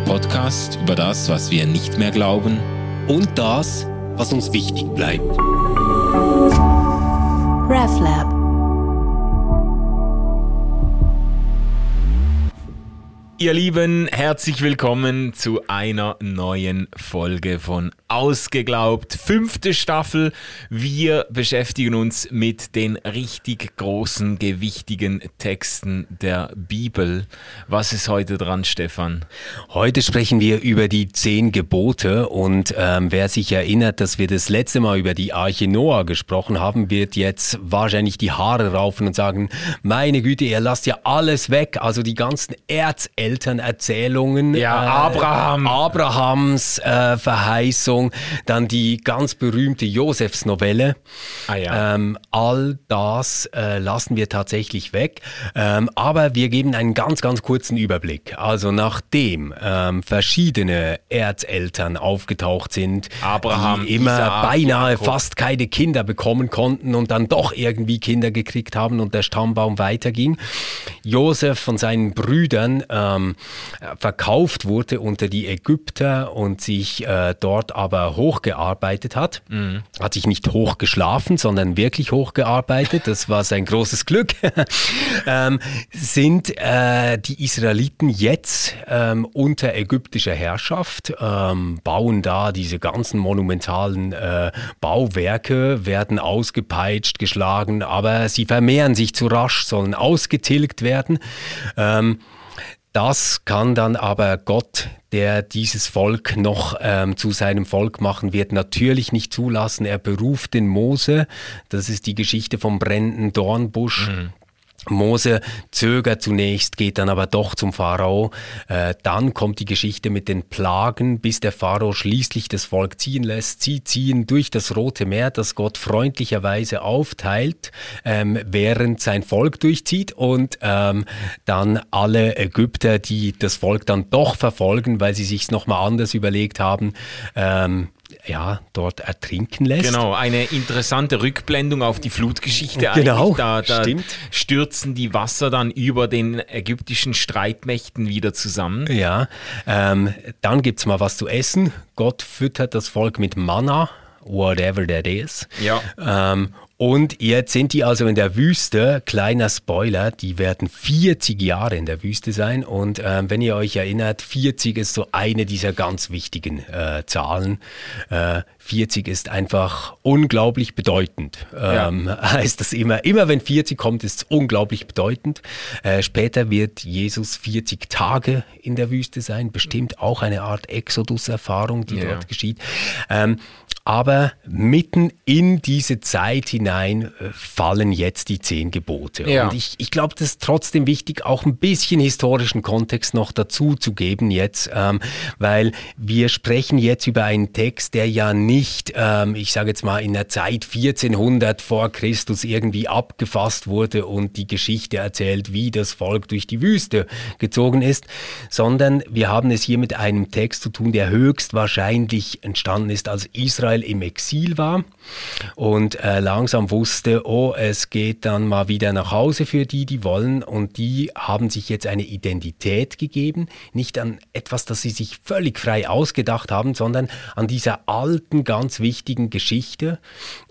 der Podcast über das, was wir nicht mehr glauben und das, was uns wichtig bleibt. RefLab Ihr Lieben, herzlich willkommen zu einer neuen Folge von Ausgeglaubt. Fünfte Staffel. Wir beschäftigen uns mit den richtig großen, gewichtigen Texten der Bibel. Was ist heute dran, Stefan? Heute sprechen wir über die zehn Gebote und ähm, wer sich erinnert, dass wir das letzte Mal über die Arche Noah gesprochen haben, wird jetzt wahrscheinlich die Haare raufen und sagen, meine Güte, ihr lasst ja alles weg, also die ganzen Erzeltern Elternerzählungen. Ja, äh, Abraham. Abrahams äh, Verheißung, dann die ganz berühmte Josefs-Novelle. Ah, ja. ähm, all das äh, lassen wir tatsächlich weg. Ähm, aber wir geben einen ganz, ganz kurzen Überblick. Also nachdem ähm, verschiedene Erzeltern aufgetaucht sind, Abraham, die immer Isaac, beinahe Jakob. fast keine Kinder bekommen konnten und dann doch irgendwie Kinder gekriegt haben und der Stammbaum weiterging. Josef von seinen Brüdern ähm, verkauft wurde unter die Ägypter und sich äh, dort aber hochgearbeitet hat. Mhm. Hat sich nicht hochgeschlafen, sondern wirklich hochgearbeitet. Das war sein großes Glück. ähm, sind äh, die Israeliten jetzt ähm, unter ägyptischer Herrschaft, ähm, bauen da diese ganzen monumentalen äh, Bauwerke, werden ausgepeitscht, geschlagen, aber sie vermehren sich zu rasch, sollen ausgetilgt werden. Ähm, das kann dann aber Gott, der dieses Volk noch ähm, zu seinem Volk machen wird, natürlich nicht zulassen. Er beruft den Mose. Das ist die Geschichte vom brennenden Dornbusch. Mhm. Mose zögert zunächst, geht dann aber doch zum Pharao. Äh, dann kommt die Geschichte mit den Plagen, bis der Pharao schließlich das Volk ziehen lässt. Sie ziehen durch das Rote Meer, das Gott freundlicherweise aufteilt, ähm, während sein Volk durchzieht und ähm, dann alle Ägypter, die das Volk dann doch verfolgen, weil sie sich's nochmal anders überlegt haben, ähm, ja, dort ertrinken lässt. Genau, eine interessante Rückblendung auf die Flutgeschichte genau, Da, da stimmt. stürzen die Wasser dann über den ägyptischen Streitmächten wieder zusammen. Ja, ähm, dann gibt es mal was zu essen. Gott füttert das Volk mit Manna, whatever that is. Ja. Ähm, und jetzt sind die also in der Wüste. Kleiner Spoiler, die werden 40 Jahre in der Wüste sein. Und ähm, wenn ihr euch erinnert, 40 ist so eine dieser ganz wichtigen äh, Zahlen. Äh, 40 ist einfach unglaublich bedeutend. Ähm, ja. Heißt das immer, immer wenn 40 kommt, ist es unglaublich bedeutend. Äh, später wird Jesus 40 Tage in der Wüste sein. Bestimmt auch eine Art Exodus-Erfahrung, die ja. dort geschieht. Ähm, aber mitten in diese Zeit hinein äh, fallen jetzt die zehn Gebote. Ja. Und ich, ich glaube, das ist trotzdem wichtig, auch ein bisschen historischen Kontext noch dazu zu geben jetzt, ähm, weil wir sprechen jetzt über einen Text, der ja nicht, ähm, ich sage jetzt mal, in der Zeit 1400 vor Christus irgendwie abgefasst wurde und die Geschichte erzählt, wie das Volk durch die Wüste gezogen ist, sondern wir haben es hier mit einem Text zu tun, der höchstwahrscheinlich entstanden ist, als Israel Israel im Exil war und äh, langsam wusste, oh, es geht dann mal wieder nach Hause für die, die wollen. Und die haben sich jetzt eine Identität gegeben, nicht an etwas, das sie sich völlig frei ausgedacht haben, sondern an dieser alten, ganz wichtigen Geschichte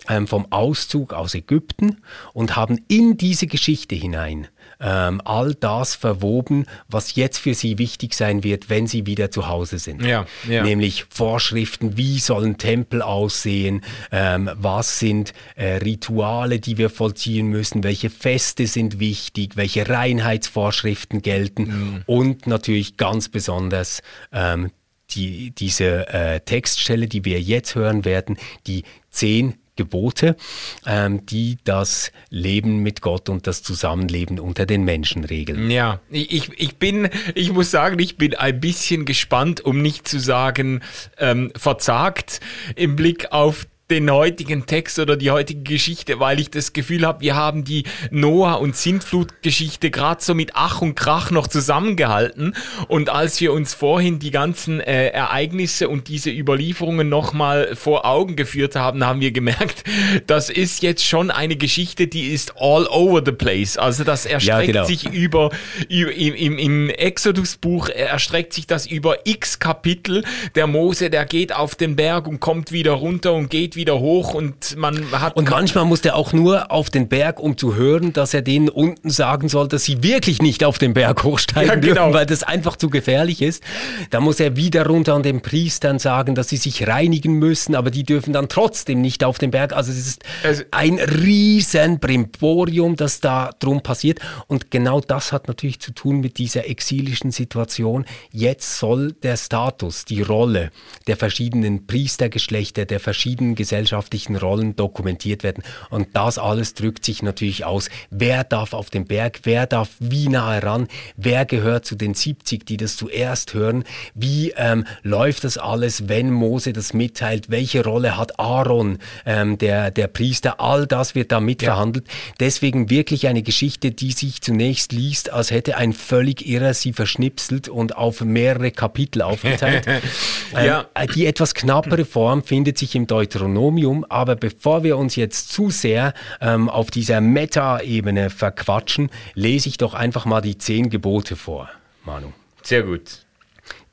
ähm, vom Auszug aus Ägypten und haben in diese Geschichte hinein ähm, all das verwoben, was jetzt für sie wichtig sein wird, wenn sie wieder zu Hause sind. Ja, ja. Nämlich Vorschriften, wie sollen Tempel aussehen, ähm, was sind äh, Rituale, die wir vollziehen müssen, welche Feste sind wichtig, welche Reinheitsvorschriften gelten mhm. und natürlich ganz besonders ähm, die, diese äh, Textstelle, die wir jetzt hören werden, die zehn Gebote, ähm, die das Leben mit Gott und das Zusammenleben unter den Menschen regeln. Ja, ich, ich bin, ich muss sagen, ich bin ein bisschen gespannt, um nicht zu sagen ähm, verzagt im Blick auf den heutigen Text oder die heutige Geschichte, weil ich das Gefühl habe, wir haben die Noah- und Sintflut-Geschichte gerade so mit Ach und Krach noch zusammengehalten. Und als wir uns vorhin die ganzen äh, Ereignisse und diese Überlieferungen nochmal vor Augen geführt haben, haben wir gemerkt, das ist jetzt schon eine Geschichte, die ist all over the place. Also das erstreckt ja, genau. sich über, über im, im, im Exodus-Buch erstreckt sich das über x Kapitel. Der Mose, der geht auf den Berg und kommt wieder runter und geht wieder hoch und man hat. Und manchmal muss der auch nur auf den Berg, um zu hören, dass er denen unten sagen soll, dass sie wirklich nicht auf den Berg hochsteigen ja, genau. dürfen, weil das einfach zu gefährlich ist. Da muss er wieder runter an den Priestern sagen, dass sie sich reinigen müssen, aber die dürfen dann trotzdem nicht auf den Berg. Also es ist also, ein riesen Brimborium, das da drum passiert. Und genau das hat natürlich zu tun mit dieser exilischen Situation. Jetzt soll der Status, die Rolle der verschiedenen Priestergeschlechter, der verschiedenen gesellschaftlichen Rollen dokumentiert werden. Und das alles drückt sich natürlich aus. Wer darf auf den Berg? Wer darf wie nahe ran? Wer gehört zu den 70, die das zuerst hören? Wie ähm, läuft das alles, wenn Mose das mitteilt? Welche Rolle hat Aaron, ähm, der, der Priester? All das wird da mitverhandelt. Ja. Deswegen wirklich eine Geschichte, die sich zunächst liest, als hätte ein völlig Irrer sie verschnipselt und auf mehrere Kapitel aufgeteilt. ähm, ja. Die etwas knappere Form findet sich im Deuteronomium, aber bevor wir uns jetzt zu sehr ähm, auf dieser Meta-Ebene verquatschen, lese ich doch einfach mal die zehn Gebote vor, Manu. Sehr gut.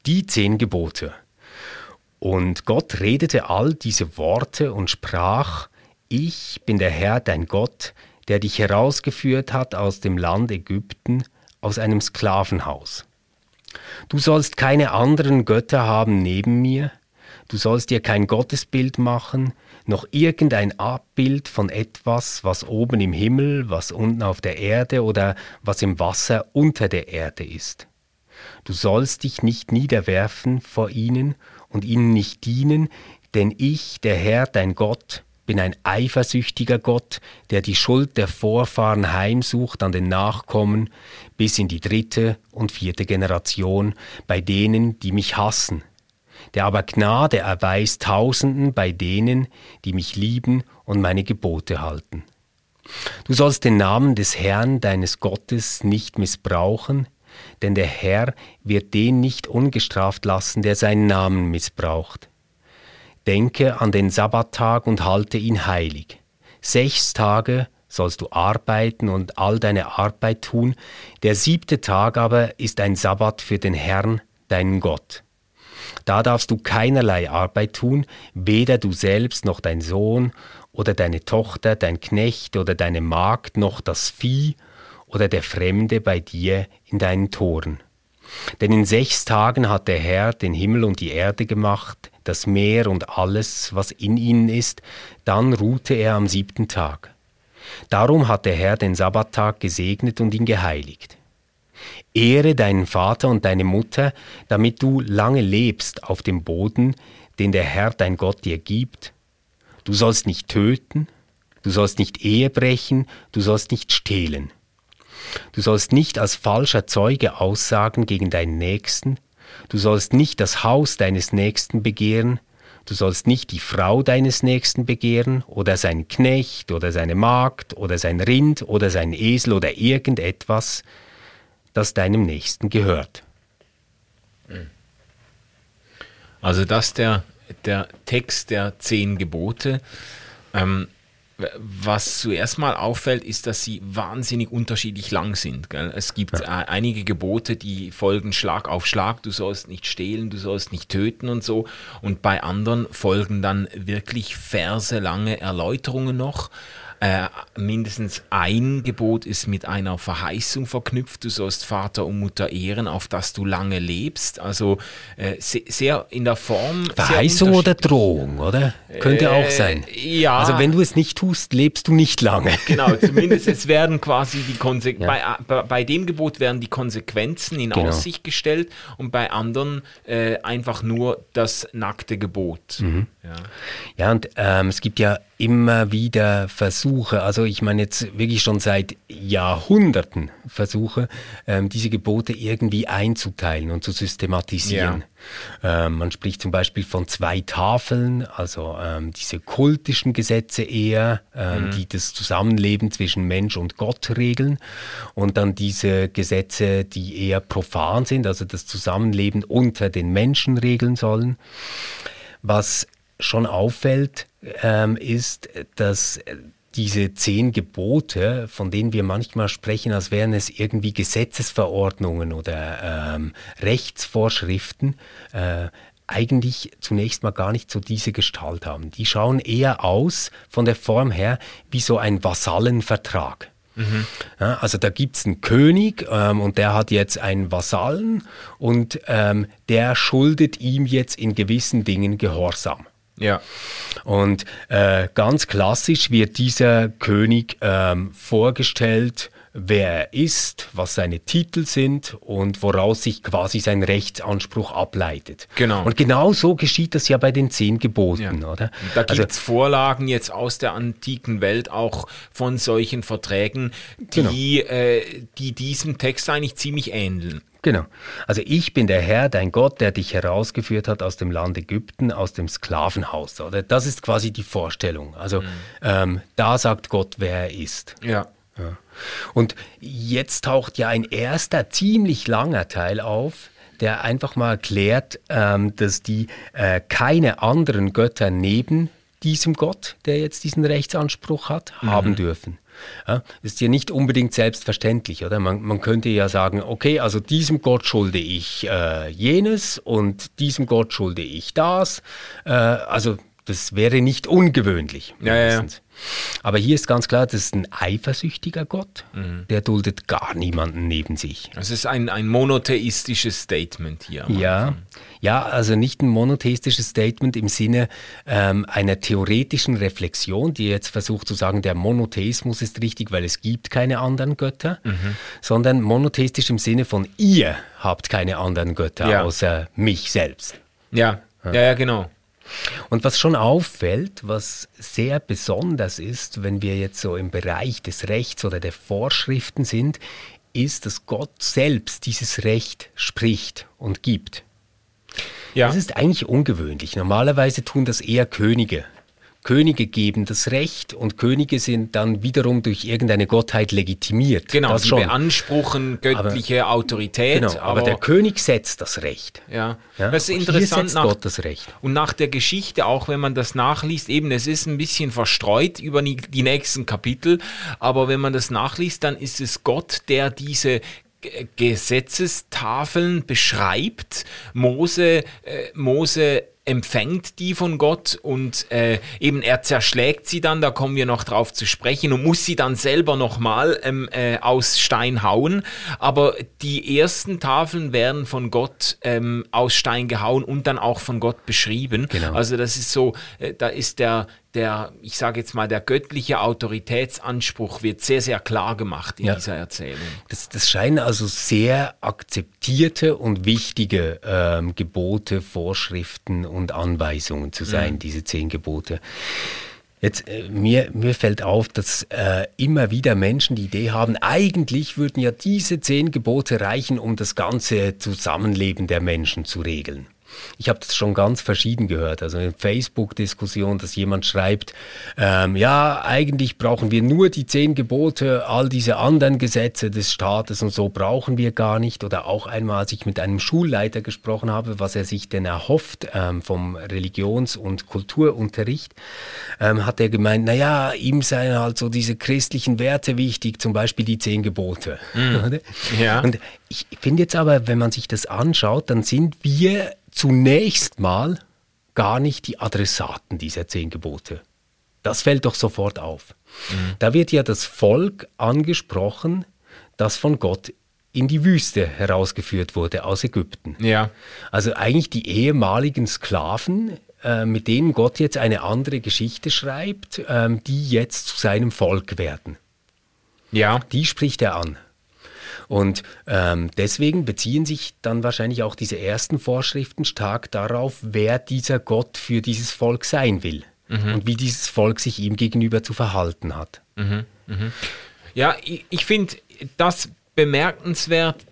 Die zehn Gebote. Und Gott redete all diese Worte und sprach, ich bin der Herr, dein Gott, der dich herausgeführt hat aus dem Land Ägypten, aus einem Sklavenhaus. Du sollst keine anderen Götter haben neben mir, du sollst dir kein Gottesbild machen, noch irgendein Abbild von etwas, was oben im Himmel, was unten auf der Erde oder was im Wasser unter der Erde ist. Du sollst dich nicht niederwerfen vor ihnen und ihnen nicht dienen, denn ich, der Herr, dein Gott, bin ein eifersüchtiger Gott, der die Schuld der Vorfahren heimsucht an den Nachkommen bis in die dritte und vierte Generation bei denen, die mich hassen, der aber Gnade erweist Tausenden bei denen, die mich lieben und meine Gebote halten. Du sollst den Namen des Herrn deines Gottes nicht missbrauchen, denn der Herr wird den nicht ungestraft lassen, der seinen Namen missbraucht. Denke an den Sabbattag und halte ihn heilig. Sechs Tage sollst du arbeiten und all deine Arbeit tun, der siebte Tag aber ist ein Sabbat für den Herrn, deinen Gott. Da darfst du keinerlei Arbeit tun, weder du selbst noch dein Sohn oder deine Tochter, dein Knecht oder deine Magd noch das Vieh oder der Fremde bei dir in deinen Toren. Denn in sechs Tagen hat der Herr den Himmel und die Erde gemacht, das Meer und alles, was in ihnen ist, dann ruhte er am siebten Tag. Darum hat der Herr den Sabbattag gesegnet und ihn geheiligt. Ehre deinen Vater und deine Mutter, damit du lange lebst auf dem Boden, den der Herr dein Gott dir gibt. Du sollst nicht töten, du sollst nicht Ehe brechen, du sollst nicht stehlen. Du sollst nicht als falscher Zeuge aussagen gegen deinen Nächsten, du sollst nicht das Haus deines Nächsten begehren, du sollst nicht die Frau deines Nächsten begehren oder sein Knecht oder seine Magd oder sein Rind oder sein Esel oder irgendetwas, das deinem Nächsten gehört. Also das der, der Text der zehn Gebote. Ähm, was zuerst mal auffällt, ist, dass sie wahnsinnig unterschiedlich lang sind. Gell? Es gibt ja. einige Gebote, die folgen Schlag auf Schlag. Du sollst nicht stehlen, du sollst nicht töten und so. Und bei anderen folgen dann wirklich verselange Erläuterungen noch. Äh, mindestens ein Gebot ist mit einer Verheißung verknüpft. Du sollst Vater und Mutter ehren, auf dass du lange lebst. Also äh, sehr, sehr, in der Form. Verheißung oder Drohung, oder? Könnte äh, auch sein. Ja. Also wenn du es nicht tust, lebst du nicht lange. Genau, zumindest es werden quasi die Konsequenzen. Ja. Bei, bei, dem Gebot werden die Konsequenzen in genau. Aussicht gestellt und bei anderen äh, einfach nur das nackte Gebot. Mhm. Ja. ja, und ähm, es gibt ja immer wieder Versuche, Versuche, also ich meine jetzt wirklich schon seit Jahrhunderten Versuche, ähm, diese Gebote irgendwie einzuteilen und zu systematisieren. Ja. Ähm, man spricht zum Beispiel von zwei Tafeln, also ähm, diese kultischen Gesetze eher, ähm, mhm. die das Zusammenleben zwischen Mensch und Gott regeln und dann diese Gesetze, die eher profan sind, also das Zusammenleben unter den Menschen regeln sollen. Was schon auffällt, ähm, ist, dass diese zehn Gebote, von denen wir manchmal sprechen, als wären es irgendwie Gesetzesverordnungen oder ähm, Rechtsvorschriften, äh, eigentlich zunächst mal gar nicht so diese Gestalt haben. Die schauen eher aus von der Form her wie so ein Vasallenvertrag. Mhm. Ja, also da gibt es einen König ähm, und der hat jetzt einen Vasallen und ähm, der schuldet ihm jetzt in gewissen Dingen Gehorsam. Ja. Und äh, ganz klassisch wird dieser König ähm, vorgestellt, wer er ist, was seine Titel sind und woraus sich quasi sein Rechtsanspruch ableitet. Genau. Und genau so geschieht das ja bei den zehn Geboten, ja. oder? Da gibt es also, Vorlagen jetzt aus der antiken Welt auch von solchen Verträgen, die, genau. äh, die diesem Text eigentlich ziemlich ähneln. Genau. Also ich bin der Herr, dein Gott, der dich herausgeführt hat aus dem Land Ägypten, aus dem Sklavenhaus. Oder das ist quasi die Vorstellung. Also mhm. ähm, da sagt Gott, wer er ist. Ja. ja. Und jetzt taucht ja ein erster ziemlich langer Teil auf, der einfach mal erklärt, ähm, dass die äh, keine anderen Götter neben diesem Gott, der jetzt diesen Rechtsanspruch hat, mhm. haben dürfen. Ja, ist ja nicht unbedingt selbstverständlich, oder? Man, man könnte ja sagen, okay, also diesem Gott schulde ich äh, jenes und diesem Gott schulde ich das. Äh, also das wäre nicht ungewöhnlich. Ja, ja, Aber hier ist ganz klar, das ist ein eifersüchtiger Gott, mhm. der duldet gar niemanden neben sich. Das ist ein, ein monotheistisches Statement hier. Ja, ja, also nicht ein monotheistisches Statement im Sinne ähm, einer theoretischen Reflexion, die jetzt versucht zu sagen, der Monotheismus ist richtig, weil es gibt keine anderen Götter, mhm. sondern monotheistisch im Sinne von ihr habt keine anderen Götter ja. außer mich selbst. Ja, ja, ja, genau. Und was schon auffällt, was sehr besonders ist, wenn wir jetzt so im Bereich des Rechts oder der Vorschriften sind, ist, dass Gott selbst dieses Recht spricht und gibt. Ja. Das ist eigentlich ungewöhnlich. Normalerweise tun das eher Könige. Könige geben das Recht und Könige sind dann wiederum durch irgendeine Gottheit legitimiert. Genau, das sie schon. beanspruchen göttliche aber, Autorität. Genau, aber, aber, der König setzt das Recht. Ja, ja? das ist und interessant. nach, Gott das Recht. Und nach der Geschichte, auch wenn man das nachliest, eben, es ist ein bisschen verstreut über die, die nächsten Kapitel, aber wenn man das nachliest, dann ist es Gott, der diese Gesetzestafeln beschreibt. Mose, äh, Mose empfängt die von Gott und äh, eben er zerschlägt sie dann, da kommen wir noch drauf zu sprechen und muss sie dann selber nochmal ähm, äh, aus Stein hauen. Aber die ersten Tafeln werden von Gott ähm, aus Stein gehauen und dann auch von Gott beschrieben. Genau. Also das ist so, äh, da ist der, der, ich sage jetzt mal, der göttliche Autoritätsanspruch wird sehr, sehr klar gemacht in ja. dieser Erzählung. Das, das scheinen also sehr akzeptierte und wichtige ähm, Gebote, Vorschriften und Anweisungen zu sein, mhm. diese zehn Gebote. Jetzt, äh, mir, mir fällt auf, dass äh, immer wieder Menschen die Idee haben, eigentlich würden ja diese zehn Gebote reichen, um das ganze Zusammenleben der Menschen zu regeln. Ich habe das schon ganz verschieden gehört. Also in Facebook-Diskussion, dass jemand schreibt, ähm, ja, eigentlich brauchen wir nur die zehn Gebote, all diese anderen Gesetze des Staates und so brauchen wir gar nicht. Oder auch einmal, als ich mit einem Schulleiter gesprochen habe, was er sich denn erhofft ähm, vom Religions- und Kulturunterricht, ähm, hat er gemeint, naja, ihm seien halt so diese christlichen Werte wichtig, zum Beispiel die zehn Gebote. Mhm. ja. Und ich finde jetzt aber, wenn man sich das anschaut, dann sind wir zunächst mal gar nicht die Adressaten dieser zehn Gebote. Das fällt doch sofort auf. Mhm. Da wird ja das Volk angesprochen, das von Gott in die Wüste herausgeführt wurde aus Ägypten. Ja. Also eigentlich die ehemaligen Sklaven, äh, mit denen Gott jetzt eine andere Geschichte schreibt, äh, die jetzt zu seinem Volk werden. Ja. Die spricht er an. Und ähm, deswegen beziehen sich dann wahrscheinlich auch diese ersten Vorschriften stark darauf, wer dieser Gott für dieses Volk sein will. mhm. und wie dieses Volk sich ihm gegenüber zu verhalten hat. Mhm. Mhm. Ja, ich, ich finde das bemerkenswert,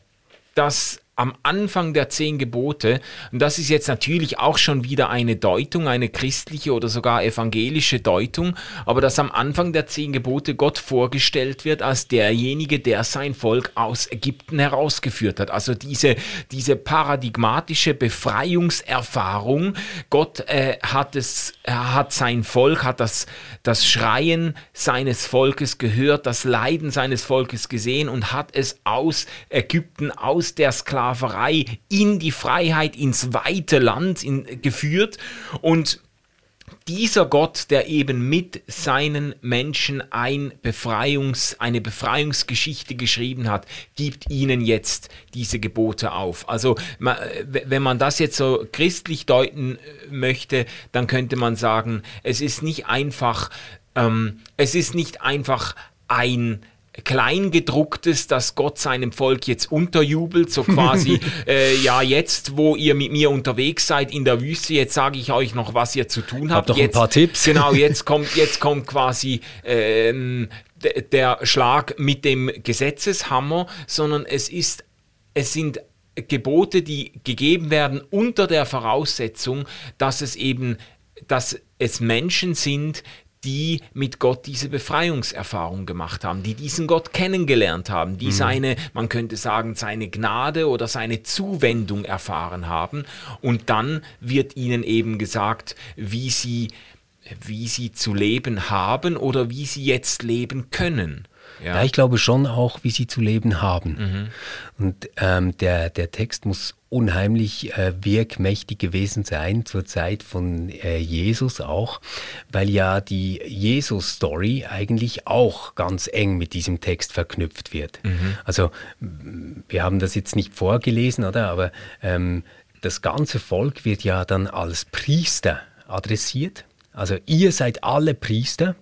dass am Anfang der zehn Gebote, und das ist jetzt natürlich auch schon wieder eine Deutung, eine christliche oder sogar evangelische Deutung, aber dass am Anfang der zehn Gebote Gott vorgestellt wird als derjenige, der sein Volk aus Ägypten herausgeführt hat. Also diese, diese paradigmatische Befreiungserfahrung. Gott äh, hat es, hat sein Volk, hat das, das Schreien seines Volkes gehört, das Leiden seines Volkes gesehen und hat es aus Ägypten, aus der Sklaverei Sklaverei in die Freiheit, ins weite Land in, geführt. Und dieser Gott, der eben mit seinen Menschen ein Befreiungs, eine Befreiungsgeschichte geschrieben hat, gibt ihnen jetzt diese Gebote auf. Also wenn man das jetzt so christlich deuten äh, möchte, dann könnte man sagen, es ist nicht einfach, ähm, es ist nicht einfach ein Kleingedrucktes, dass Gott seinem Volk jetzt unterjubelt, so quasi, äh, ja, jetzt, wo ihr mit mir unterwegs seid in der Wüste, jetzt sage ich euch noch, was ihr zu tun habt. Hab doch jetzt, ein paar Tipps. Genau, jetzt kommt, jetzt kommt quasi ähm, der Schlag mit dem Gesetzeshammer, sondern es ist, es sind Gebote, die gegeben werden unter der Voraussetzung, dass es eben, dass es Menschen sind, die mit Gott diese Befreiungserfahrung gemacht haben, die diesen Gott kennengelernt haben, die mhm. seine, man könnte sagen, seine Gnade oder seine Zuwendung erfahren haben. Und dann wird ihnen eben gesagt, wie sie, wie sie zu leben haben oder wie sie jetzt leben können. Ja. ja. ich glaube schon auch, wie sie zu leben haben. Mhm. Und ähm, der, der Text muss unheimlich äh, wirkmächtig gewesen sein zur Zeit von äh, Jesus auch, weil ja die Jesus-Story eigentlich auch ganz eng mit diesem Text verknüpft wird. Mhm. Also wir haben das jetzt nicht vorgelesen, oder? Aber ähm, das ganze Volk wird ja dann als Priester adressiert. Also ihr seid alle Priester.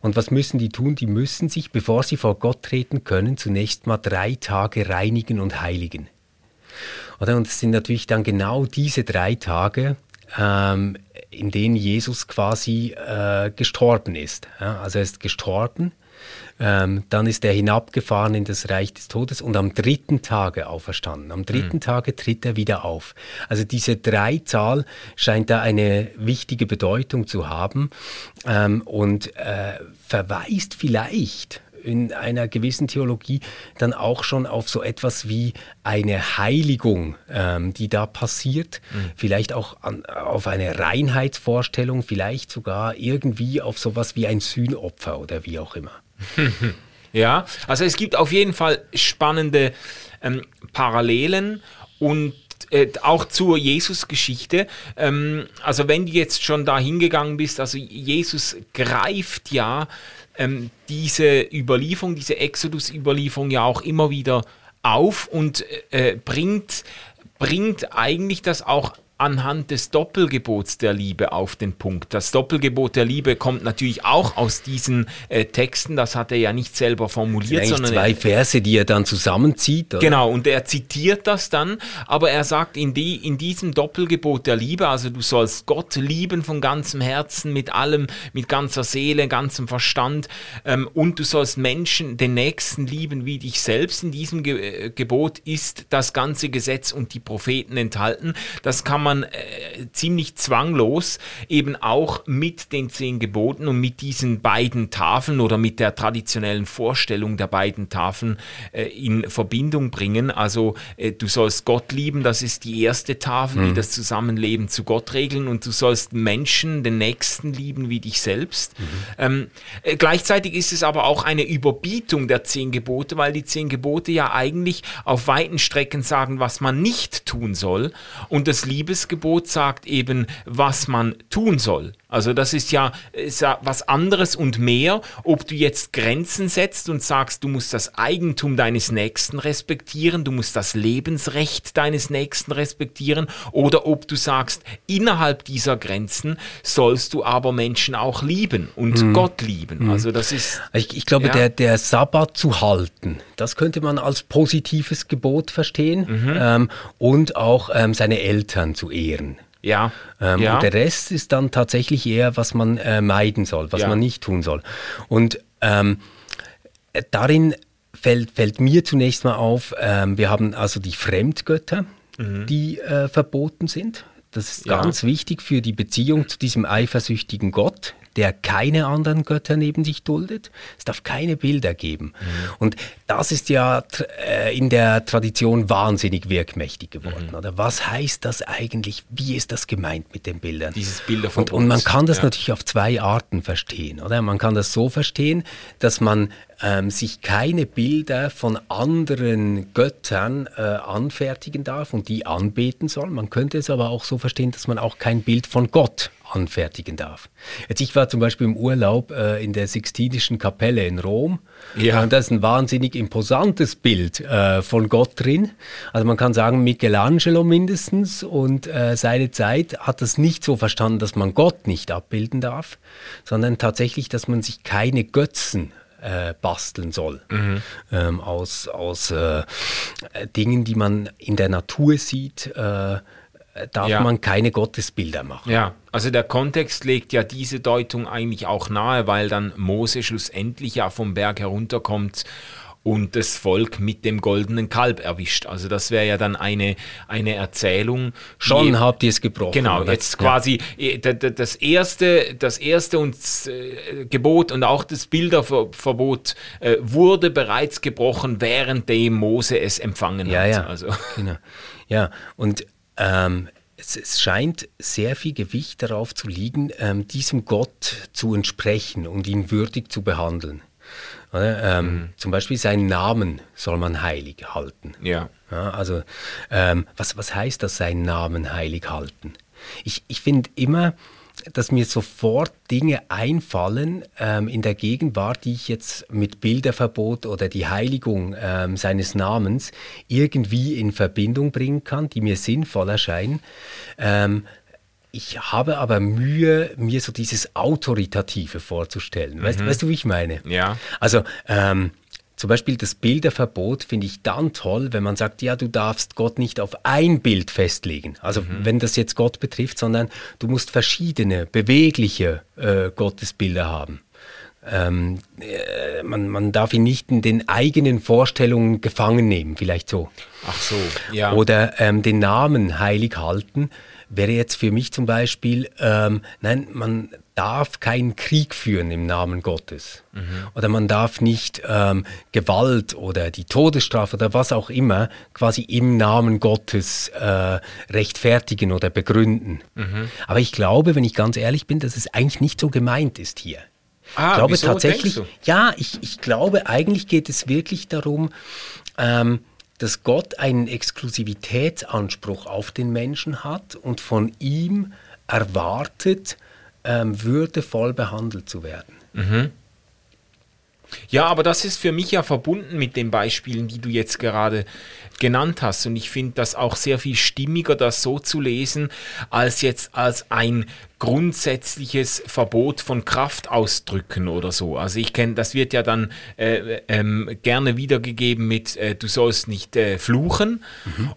Und was müssen die tun? Die müssen sich, bevor sie vor Gott treten können, zunächst mal drei Tage reinigen und heiligen. Und es sind natürlich dann genau diese drei Tage, ähm, in denen Jesus quasi äh, gestorben ist. Ja, also er ist gestorben ähm, dann ist er hinabgefahren in das Reich des Todes und am dritten Tage auferstanden. Am dritten mhm. Tage tritt er wieder auf. Also diese Dreizahl scheint da eine wichtige Bedeutung zu haben ähm, und äh, verweist vielleicht in einer gewissen Theologie dann auch schon auf so etwas wie eine Heiligung, ähm, die da passiert, mhm. vielleicht auch an, auf eine Reinheitsvorstellung, vielleicht sogar irgendwie auf sowas wie ein Sühnopfer oder wie auch immer. Ja, also es gibt auf jeden Fall spannende ähm, Parallelen und äh, auch zur Jesus-Geschichte. Ähm, also wenn du jetzt schon da hingegangen bist, also Jesus greift ja ähm, diese Überlieferung, diese Exodus-Überlieferung ja auch immer wieder auf und äh, bringt, bringt eigentlich das auch anhand des Doppelgebots der Liebe auf den Punkt. Das Doppelgebot der Liebe kommt natürlich auch aus diesen äh, Texten, das hat er ja nicht selber formuliert, sondern zwei Verse, die er dann zusammenzieht. Oder? Genau, und er zitiert das dann, aber er sagt in, die, in diesem Doppelgebot der Liebe, also du sollst Gott lieben von ganzem Herzen, mit allem, mit ganzer Seele, ganzem Verstand ähm, und du sollst Menschen, den Nächsten lieben wie dich selbst. In diesem Ge äh, Gebot ist das ganze Gesetz und die Propheten enthalten. Das kann man äh, ziemlich zwanglos eben auch mit den zehn Geboten und mit diesen beiden Tafeln oder mit der traditionellen Vorstellung der beiden Tafeln äh, in Verbindung bringen. Also äh, du sollst Gott lieben, das ist die erste Tafel, mhm. die das Zusammenleben zu Gott regeln und du sollst Menschen, den Nächsten lieben wie dich selbst. Mhm. Ähm, äh, gleichzeitig ist es aber auch eine Überbietung der zehn Gebote, weil die zehn Gebote ja eigentlich auf weiten Strecken sagen, was man nicht tun soll und das Liebes Liebesgebot sagt eben, was man tun soll. Also das ist ja, ist ja was anderes und mehr, ob du jetzt Grenzen setzt und sagst, du musst das Eigentum deines Nächsten respektieren, du musst das Lebensrecht deines Nächsten respektieren oder ob du sagst, innerhalb dieser Grenzen sollst du aber Menschen auch lieben und mhm. Gott lieben. Mhm. Also das ist... Ich, ich glaube, ja. der, der Sabbat zu halten, das könnte man als positives Gebot verstehen mhm. ähm, und auch ähm, seine Eltern zu ehren. Ja. Ähm, ja. Und der Rest ist dann tatsächlich eher, was man äh, meiden soll, was Ja. man nicht tun soll. Und ähm, äh, darin fällt, fällt mir zunächst mal auf, ähm, wir haben also die Fremdgötter, die äh, verboten sind. Das ist Mhm. Ja. ganz wichtig für die Beziehung zu diesem eifersüchtigen Gott, der keine anderen Götter neben sich duldet. Es darf keine Bilder geben. Mhm. Und das ist ja äh, in der Tradition wahnsinnig wirkmächtig geworden. Mhm. Oder was heißt das eigentlich? Wie ist das gemeint mit den Bildern? Dieses Bilderverbot. Und, und man kann das Ja. natürlich auf zwei Arten verstehen, oder? Man kann das so verstehen, dass man ähm, sich keine Bilder von anderen Göttern äh, anfertigen darf und die anbeten soll. Man könnte es aber auch so verstehen, dass man auch kein Bild von Gott anfertigen darf. Jetzt ich war zum Beispiel im Urlaub äh, in der Sixtinischen Kapelle in Rom. Ja. Und da ist ein wahnsinnig imposantes Bild äh, von Gott drin. Also man kann sagen, Michelangelo mindestens und äh, seine Zeit hat das nicht so verstanden, dass man Gott nicht abbilden darf, sondern tatsächlich, dass man sich keine Götzen äh, basteln soll ähm, aus, aus äh, Dingen, die man in der Natur sieht. Äh, darf Ja. man keine Gottesbilder machen. Ja, also der Kontext legt ja diese Deutung eigentlich auch nahe, weil dann Mose schlussendlich ja vom Berg herunterkommt und das Volk mit dem goldenen Kalb erwischt. Also das wäre ja dann eine, eine Erzählung. die Schon eben- habt ihr es gebrochen. Genau, oder? jetzt quasi d- das erste, das erste und äh, Gebot und auch das Bilderverbot äh, wurde bereits gebrochen, währenddem Mose es empfangen Ja, hat. ja. Also, Genau. Ja, und ähm, es, es scheint sehr viel Gewicht darauf zu liegen, ähm, diesem Gott zu entsprechen und ihn würdig zu behandeln. Oder? Ähm, Zum Beispiel seinen Namen soll man heilig halten. ja. Ja, also, ähm, was, was heißt das, seinen Namen heilig halten? Ich, ich finde immer, dass mir sofort Dinge einfallen ähm, in der Gegenwart, die ich jetzt mit Bilderverbot oder die Heiligung ähm, seines Namens irgendwie in Verbindung bringen kann, die mir sinnvoll erscheinen. Ähm, ich habe aber Mühe, mir so dieses Autoritative vorzustellen. Weißt, weißt du, wie ich meine? Ja. Also ähm, zum Beispiel das Bilderverbot finde ich dann toll, wenn man sagt, ja, du darfst Gott nicht auf ein Bild festlegen. Also wenn das jetzt Gott betrifft, sondern du musst verschiedene, bewegliche äh, Gottesbilder haben. Ähm, äh, man, man darf ihn nicht in den eigenen Vorstellungen gefangen nehmen, vielleicht so. Ach so, ja. Oder ähm, den Namen heilig halten wäre jetzt für mich zum Beispiel, ähm, nein, man darf keinen Krieg führen im Namen Gottes. Oder man darf nicht ähm, Gewalt oder die Todesstrafe oder was auch immer quasi im Namen Gottes äh, rechtfertigen oder begründen. Aber ich glaube, wenn ich ganz ehrlich bin, dass es eigentlich nicht so gemeint ist hier. Ah, ich glaube wieso tatsächlich, ja, ich, ich glaube, eigentlich geht es wirklich darum, ähm, dass Gott einen Exklusivitätsanspruch auf den Menschen hat und von ihm erwartet, ähm, würdevoll behandelt zu werden. Ja, aber das ist für mich ja verbunden mit den Beispielen, die du jetzt gerade genannt hast. Und ich finde das auch sehr viel stimmiger, das so zu lesen, als jetzt als ein grundsätzliches Verbot von Kraftausdrücken oder so. Also ich kenne, das wird ja dann äh, ähm, gerne wiedergegeben mit, äh, du sollst nicht äh, fluchen.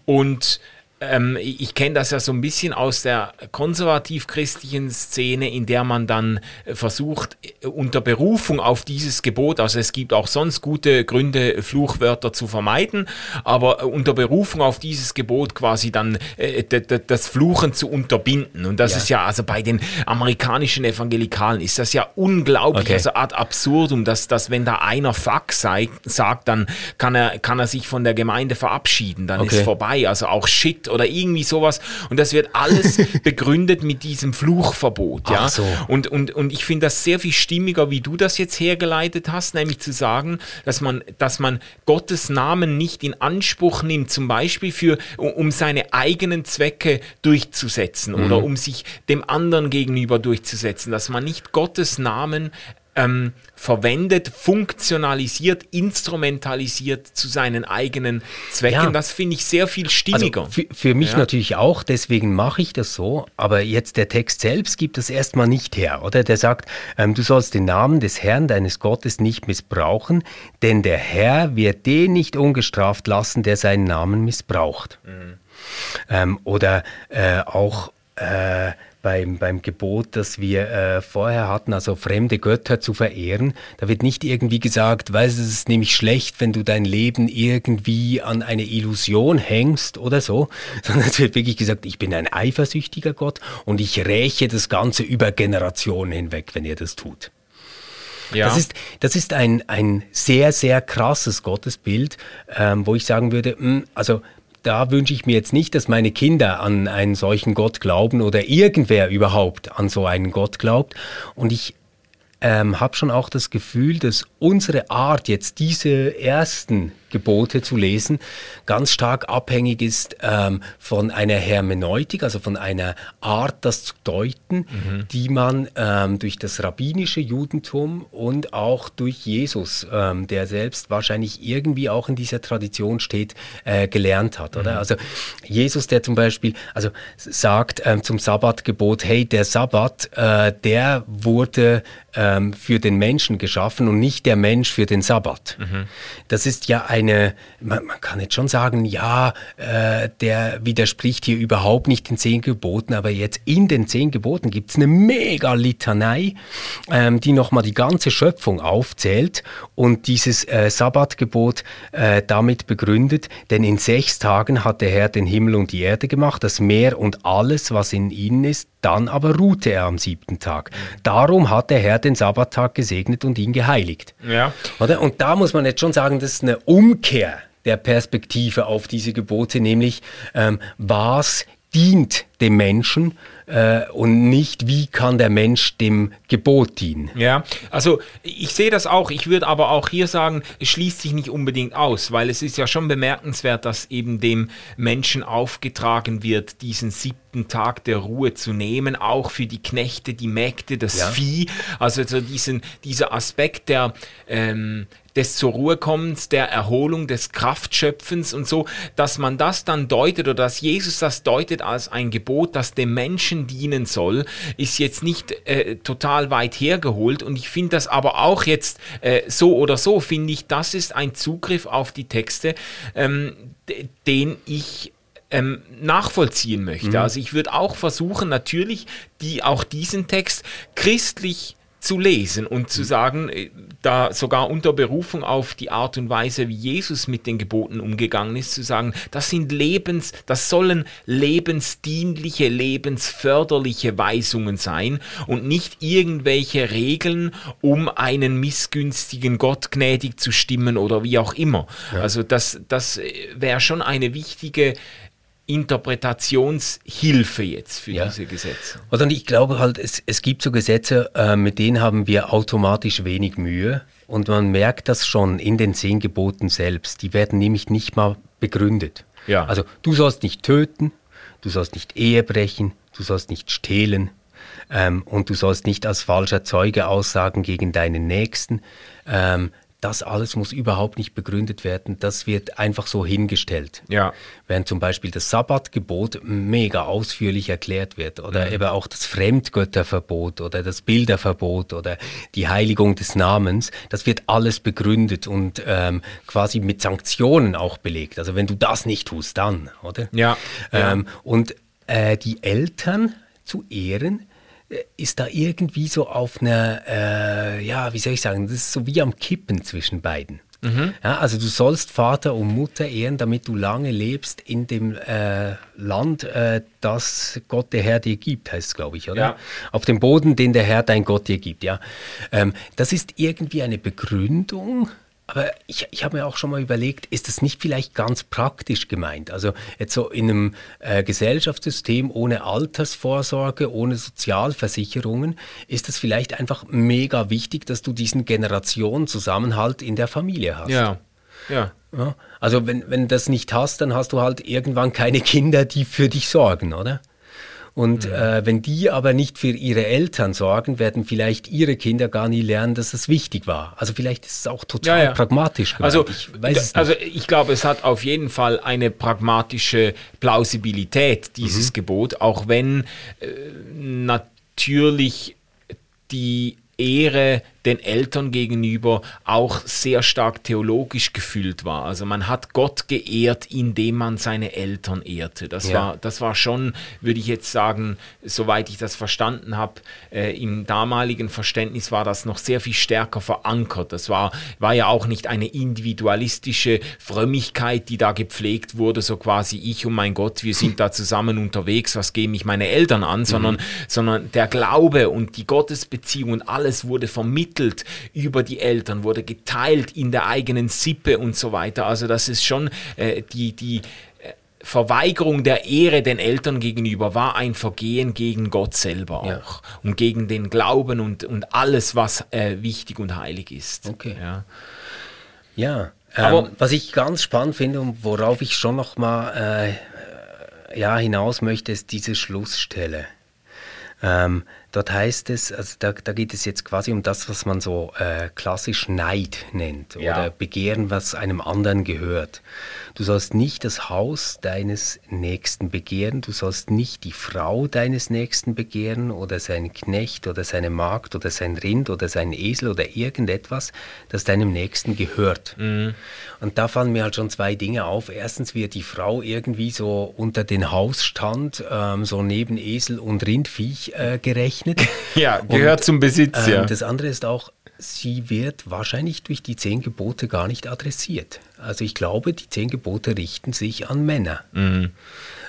Und ähm, ich kenne das ja so ein bisschen aus der konservativ-christlichen Szene, in der man dann äh, versucht, äh, unter Berufung auf dieses Gebot, also es gibt auch sonst gute Gründe, Fluchwörter zu vermeiden, aber äh, unter Berufung auf dieses Gebot quasi dann äh, das Fluchen zu unterbinden. Und das Ja. ist ja, also bei den amerikanischen Evangelikalen ist das ja unglaublich, Okay. also ad absurdum, dass, dass wenn da einer Fuck sei, sagt, dann kann er, kann er sich von der Gemeinde verabschieden, dann Okay. ist vorbei, also auch Shit oder irgendwie sowas. Und das wird alles begründet mit diesem Fluchverbot. Ja? So. Und, und, und ich finde das sehr viel stimmiger, wie du das jetzt hergeleitet hast, nämlich zu sagen, dass man, dass man Gottes Namen nicht in Anspruch nimmt, zum Beispiel für, um seine eigenen Zwecke durchzusetzen oder um sich dem anderen gegenüber durchzusetzen, dass man nicht Gottes Namen ähm, verwendet, funktionalisiert, instrumentalisiert zu seinen eigenen Zwecken. Ja. Das finde ich sehr viel stimmiger. Also für, für mich Ja. natürlich auch, deswegen mache ich das so. Aber jetzt der Text selbst gibt das erstmal nicht her, oder? Der sagt, ähm, du sollst den Namen des Herrn, deines Gottes, nicht missbrauchen, denn der Herr wird den nicht ungestraft lassen, der seinen Namen missbraucht. Mhm. Ähm, oder äh, auch äh, beim, beim Gebot, das wir äh, vorher hatten, also fremde Götter zu verehren. Da wird nicht irgendwie gesagt, weißt du, es ist nämlich schlecht, wenn du dein Leben irgendwie an eine Illusion hängst oder so, sondern es wird wirklich gesagt, ich bin ein eifersüchtiger Gott und ich räche das Ganze über Generationen hinweg, wenn ihr das tut. Ja. Das ist, das ist ein, ein sehr, sehr krasses Gottesbild, ähm, wo ich sagen würde, mh, hm, also da wünsche ich mir jetzt nicht, dass meine Kinder an einen solchen Gott glauben oder irgendwer überhaupt an so einen Gott glaubt. Und ich ähm, habe schon auch das Gefühl, dass unsere Art, jetzt diese ersten Gebote zu lesen, ganz stark abhängig ist ähm, von einer Hermeneutik, also von einer Art, das zu deuten, mhm. die man ähm, durch das rabbinische Judentum und auch durch Jesus, ähm, der selbst wahrscheinlich irgendwie auch in dieser Tradition steht, äh, gelernt hat. Oder? Mhm. Also Jesus, der zum Beispiel also sagt ähm, zum Sabbatgebot, hey, der Sabbat, äh, der wurde ähm, für den Menschen geschaffen und nicht der Mensch für den Sabbat. Mhm. Das ist ja eine, man, man, kann jetzt schon sagen, ja, äh, der widerspricht hier überhaupt nicht den zehn Geboten, aber jetzt in den zehn Geboten gibt es eine mega Litanei, ähm, die nochmal die ganze Schöpfung aufzählt und dieses äh, Sabbatgebot äh, damit begründet, denn in sechs Tagen hat der Herr den Himmel und die Erde gemacht, das Meer und alles, was in ihnen ist, dann aber ruhte er am siebten Tag. Darum hat der Herr den Sabbattag gesegnet und ihn geheiligt. Ja. Oder? Und da muss man jetzt schon sagen, das ist eine Umkehr der Perspektive auf diese Gebote, nämlich ähm, was dient dem Menschen äh, und nicht, wie kann der Mensch dem Gebot dienen. Ja, also ich sehe das auch. Ich würde aber auch hier sagen, es schließt sich nicht unbedingt aus, weil es ist ja schon bemerkenswert, dass eben dem Menschen aufgetragen wird, diesen siebten Tag der Ruhe zu nehmen, auch für die Knechte, die Mägde, das ja. Vieh. Also so diesen, dieser Aspekt der, ähm, des zur Ruhe kommens, der Erholung, des Kraftschöpfens und so, dass man das dann deutet oder dass Jesus das deutet als ein Gebot, das dem Menschen dienen soll, ist jetzt nicht äh, total weit hergeholt und ich finde das aber auch jetzt äh, so oder so, finde ich, das ist ein Zugriff auf die Texte, ähm, den ich ähm, nachvollziehen möchte. Mhm. Also ich würde auch versuchen, natürlich die, auch diesen Text christlich zu lesen und zu mhm. sagen, äh, da sogar unter Berufung auf die Art und Weise, wie Jesus mit den Geboten umgegangen ist, zu sagen, das sind Lebens, das sollen lebensdienliche, lebensförderliche Weisungen sein und nicht irgendwelche Regeln, um einen missgünstigen Gott gnädig zu stimmen oder wie auch immer. Ja. Also das, das äh, wäre schon eine wichtige Interpretationshilfe jetzt für ja. diese Gesetze. Und ich glaube halt, es, es gibt so Gesetze, äh, mit denen haben wir automatisch wenig Mühe. Und man merkt das schon in den zehn Geboten selbst. Die werden nämlich nicht mal begründet. Ja. Also du sollst nicht töten, du sollst nicht Ehe brechen, du sollst nicht stehlen ähm, und du sollst nicht als falscher Zeuge aussagen gegen deinen Nächsten. Ähm, das alles muss überhaupt nicht begründet werden. Das wird einfach so hingestellt. Ja. Während zum Beispiel das Sabbatgebot mega ausführlich erklärt wird oder mhm. eben auch das Fremdgötterverbot oder das Bilderverbot oder die Heiligung des Namens, das wird alles begründet und ähm, quasi mit Sanktionen auch belegt. Also wenn du das nicht tust, dann, oder? Ja. Ähm, ja. Und äh, die Eltern zu ehren, ist da irgendwie so auf einer, äh, ja, wie soll ich sagen, das ist so wie am Kippen zwischen beiden. Mhm. Ja, also du sollst Vater und Mutter ehren, damit du lange lebst in dem äh, Land, äh, das Gott der Herr dir gibt, heißt es, glaube ich, oder? Ja. Auf dem Boden, den der Herr dein Gott dir gibt, ja. Ähm, das ist irgendwie eine Begründung aber ich, ich habe mir auch schon mal überlegt, ist das nicht vielleicht ganz praktisch gemeint? Also jetzt so in einem äh, Gesellschaftssystem ohne Altersvorsorge, ohne Sozialversicherungen, ist das vielleicht einfach mega wichtig, dass du diesen Generationenzusammenhalt in der Familie hast. Ja. Ja. ja. Also wenn, wenn du das nicht hast, dann hast du halt irgendwann keine Kinder, die für dich sorgen, oder? Und mhm. äh, wenn die aber nicht für ihre Eltern sorgen, werden vielleicht ihre Kinder gar nie lernen, dass es wichtig war. Also vielleicht ist es auch total ja, ja. pragmatisch. Gemeint. Also ich, also ich glaube, es hat auf jeden Fall eine pragmatische Plausibilität, dieses mhm. Gebot, auch wenn äh, natürlich die Ehre den Eltern gegenüber auch sehr stark theologisch gefüllt war. Also man hat Gott geehrt, indem man seine Eltern ehrte. Das, ja. war, das war schon, würde ich jetzt sagen, soweit ich das verstanden habe, äh, im damaligen Verständnis war das noch sehr viel stärker verankert. Das war, war ja auch nicht eine individualistische Frömmigkeit, die da gepflegt wurde, so quasi ich und mein Gott, wir sind da zusammen unterwegs, was gehen mich meine Eltern an, sondern, mhm. sondern der Glaube und die Gottesbeziehung und alles wurde vermittelt über die Eltern, wurde geteilt in der eigenen Sippe und so weiter. Also das ist schon äh, die, die äh, Verweigerung der Ehre den Eltern gegenüber war ein Vergehen gegen Gott selber auch ja. und gegen den Glauben und, und alles, was äh, wichtig und heilig ist. Okay. Ja, ja ähm, was ich ganz spannend finde und worauf ich schon noch mal äh, ja, hinaus möchte, ist diese Schlussstelle. Ähm, dort heißt es, also da, da, geht es jetzt quasi um das, was man so äh, klassisch Neid nennt ja. oder Begehren, was einem anderen gehört. Du sollst nicht das Haus deines Nächsten begehren, du sollst nicht die Frau deines Nächsten begehren oder seinen Knecht oder seine Magd oder sein Rind oder seinen Esel oder irgendetwas, das deinem Nächsten gehört. Mhm. Und da fallen mir halt schon zwei Dinge auf. Erstens wird die Frau irgendwie so unter den Hausstand, ähm, so neben Esel und Rindviech äh, gerechnet. Ja, gehört und, zum Besitz, ähm, ja. Das andere ist auch, sie wird wahrscheinlich durch die zehn Gebote gar nicht adressiert. Also ich glaube, die zehn Gebote richten sich an Männer. Mhm.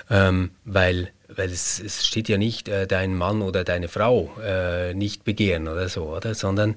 Ähm, weil weil es, es, steht ja nicht äh, dein Mann oder deine Frau äh, nicht begehren oder so, oder? Sondern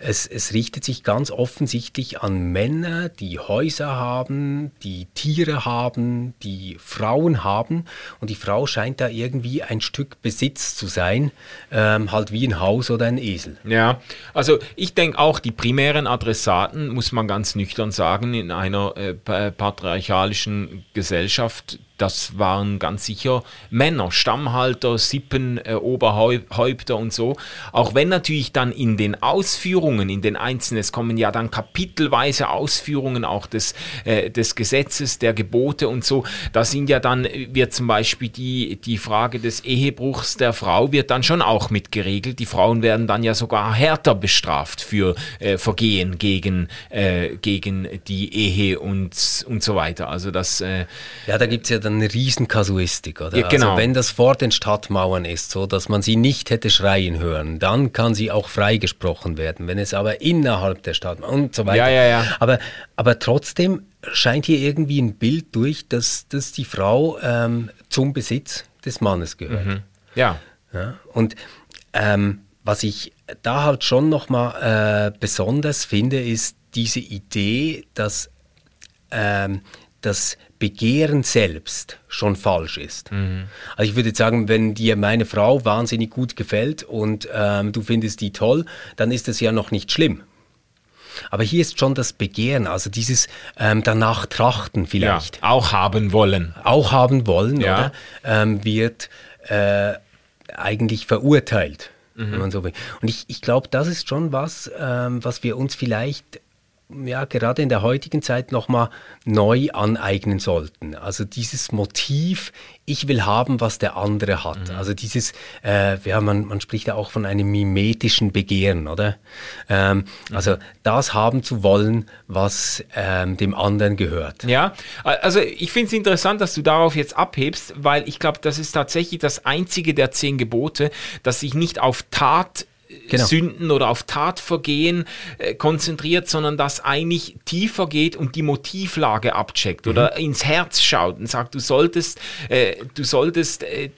es, es, richtet sich ganz offensichtlich an Männer, die Häuser haben, die Tiere haben, die Frauen haben. Und die Frau scheint da irgendwie ein Stück Besitz zu sein, ähm, halt wie ein Haus oder ein Esel. Ja, also ich denke auch, die primären Adressaten, muss man ganz nüchtern sagen, in einer äh, patriarchalischen Gesellschaft, das waren ganz sicher Männer, Stammhalter, Sippen, äh, Oberhäupter und so. Auch wenn natürlich dann in den Ausführungen, in den einzelnen, es kommen ja dann kapitelweise Ausführungen auch des, äh, des Gesetzes, der Gebote und so. Da sind ja dann, wird zum Beispiel die, die Frage des Ehebruchs der Frau wird dann schon auch mit geregelt. Die Frauen werden dann ja sogar härter bestraft für äh, Vergehen gegen, äh, gegen die Ehe und, und so weiter. Also das. Äh, ja, da gibt es ja dann eine riesen Kasuistik, oder? Ja, genau. Also wenn das vor den Stadtmauern ist, so dass man sie nicht hätte schreien hören, dann kann sie auch freigesprochen werden. Wenn es aber innerhalb der Stadt und so weiter. Ja, ja, ja. Aber, aber trotzdem scheint hier irgendwie ein Bild durch, dass, dass die Frau ähm, zum Besitz des Mannes gehört. Mhm. Ja. ja. Und ähm, was ich da halt schon nochmal äh, besonders finde, ist diese Idee, dass ähm, das Begehren selbst schon falsch ist. Mhm. Also ich würde sagen, wenn dir meine Frau wahnsinnig gut gefällt und ähm, du findest die toll, dann ist das ja noch nicht schlimm. Aber hier ist schon das Begehren, also dieses ähm, danach trachten vielleicht. Ja, auch haben wollen. Auch haben wollen, ja. oder? Ähm, wird äh, eigentlich verurteilt. Mhm. Wenn man so will. Und ich, ich glaube, das ist schon was, ähm, was wir uns vielleicht ja, gerade in der heutigen Zeit nochmal neu aneignen sollten. Also dieses Motiv, ich will haben, was der andere hat. Mhm. Also dieses, äh, ja, man, man spricht ja auch von einem mimetischen Begehren, oder? Ähm, mhm. Also das haben zu wollen, was ähm, dem anderen gehört. Ja, also ich finde es interessant, dass du darauf jetzt abhebst, weil ich glaube, das ist tatsächlich das einzige der zehn Gebote, das sich nicht auf Tat genau. Sünden oder auf Tatvergehen äh, konzentriert, sondern das eigentlich tiefer geht und die Motivlage abcheckt mhm. oder ins Herz schaut und sagt, du solltest, äh, du solltest äh,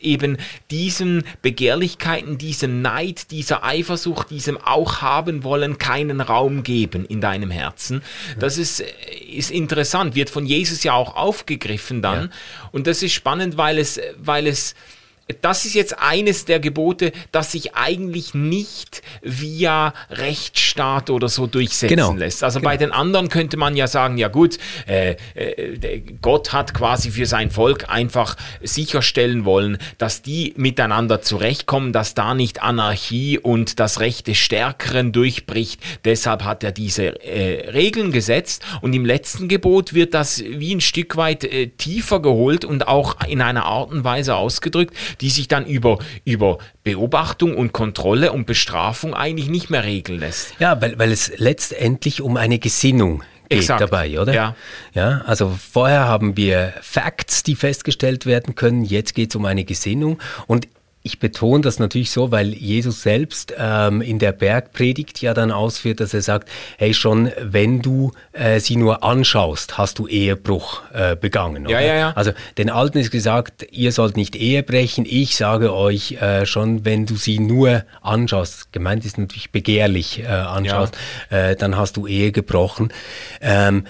eben diesen Begehrlichkeiten, diesem Neid, dieser Eifersucht, diesem auch haben wollen, keinen Raum geben in deinem Herzen. Mhm. Das ist, äh, ist interessant, wird von Jesus ja auch aufgegriffen dann. Ja. Und das ist spannend, weil es, weil es das ist jetzt eines der Gebote, das sich eigentlich nicht via Rechtsstaat oder so durchsetzen genau. lässt. Also genau. bei den anderen könnte man ja sagen, ja gut, äh, äh, Gott hat quasi für sein Volk einfach sicherstellen wollen, dass die miteinander zurechtkommen, dass da nicht Anarchie und das Recht des Stärkeren durchbricht. Deshalb hat er diese äh, Regeln gesetzt und im letzten Gebot wird das wie ein Stück weit äh, tiefer geholt und auch in einer Art und Weise ausgedrückt, die sich dann über, über Beobachtung und Kontrolle und Bestrafung eigentlich nicht mehr regeln lässt. Ja, weil, weil es letztendlich um eine Gesinnung geht Exakt. dabei, oder? Ja. ja. Also vorher haben wir Facts, die festgestellt werden können, jetzt geht es um eine Gesinnung und ich betone das natürlich so, weil Jesus selbst ähm, in der Bergpredigt ja dann ausführt, dass er sagt, hey, schon wenn du äh, sie nur anschaust, hast du Ehebruch äh, begangen. Oder? Ja, ja, ja. Also den Alten ist gesagt, ihr sollt nicht Ehe brechen. Ich sage euch äh, schon, wenn du sie nur anschaust, gemeint ist natürlich begehrlich äh, anschaust, ja. Äh, dann hast du Ehe gebrochen. Ähm,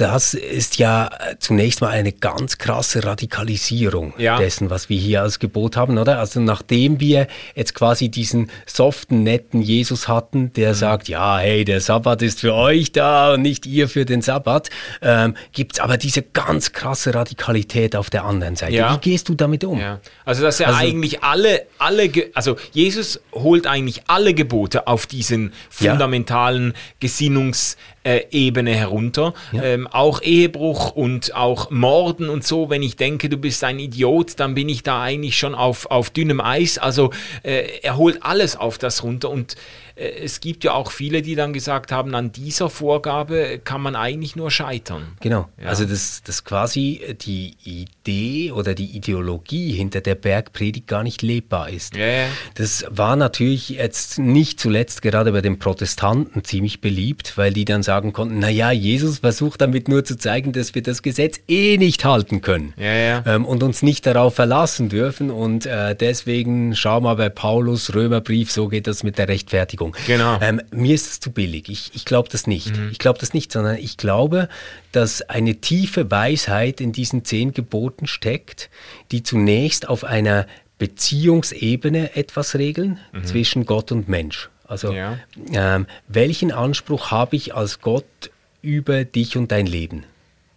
das ist ja zunächst mal eine ganz krasse Radikalisierung ja. dessen, was wir hier als Gebot haben, oder? Also nachdem wir jetzt quasi diesen soften, netten Jesus hatten, der mhm. sagt, ja, hey, der Sabbat ist für euch da und nicht ihr für den Sabbat, ähm, gibt es aber diese ganz krasse Radikalität auf der anderen Seite. Ja. Wie gehst du damit um? Ja. Also dass er also, eigentlich alle, alle, also Jesus holt eigentlich alle Gebote auf diesen fundamentalen Gesinnungs- äh, Ebene herunter. Ja. Ähm, auch Ehebruch und auch Morden und so. Wenn ich denke, du bist ein Idiot, dann bin ich da eigentlich schon auf, auf dünnem Eis. Also äh, er holt alles auf das runter und es gibt ja auch viele, die dann gesagt haben, an dieser Vorgabe kann man eigentlich nur scheitern. Genau. Ja. Also das, das quasi die Idee oder die Ideologie hinter der Bergpredigt gar nicht lebbar ist. Ja, ja. Das war natürlich jetzt nicht zuletzt gerade bei den Protestanten ziemlich beliebt, weil die dann sagen konnten, naja, Jesus versucht damit nur zu zeigen, dass wir das Gesetz eh nicht halten können ähm, und uns nicht darauf verlassen dürfen und äh, deswegen schau mal bei Paulus Römerbrief, so geht das mit der Rechtfertigung. Entschuldigung. Genau. Ähm, mir ist es zu billig. Ich, ich glaube das nicht. Mhm. Ich glaube das nicht, sondern ich glaube, dass eine tiefe Weisheit in diesen zehn Geboten steckt, die zunächst auf einer Beziehungsebene etwas regeln mhm. zwischen Gott und Mensch. Also ja. ähm, welchen Anspruch habe ich als Gott über dich und dein Leben?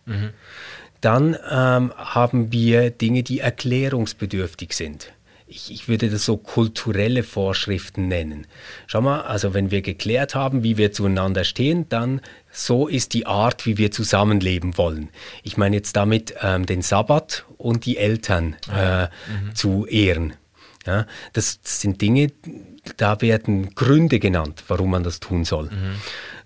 Mhm. Dann ähm, haben wir Dinge, die erklärungsbedürftig sind ich, ich würde das so kulturelle Vorschriften nennen. Schau mal, also wenn wir geklärt haben, wie wir zueinander stehen, dann so ist die Art, wie wir zusammenleben wollen. Ich meine jetzt damit ähm, den Sabbat und die Eltern ah äh, mhm. zu ehren. Ja, das, das, sind Dinge, da werden Gründe genannt, warum man das tun soll. Mhm.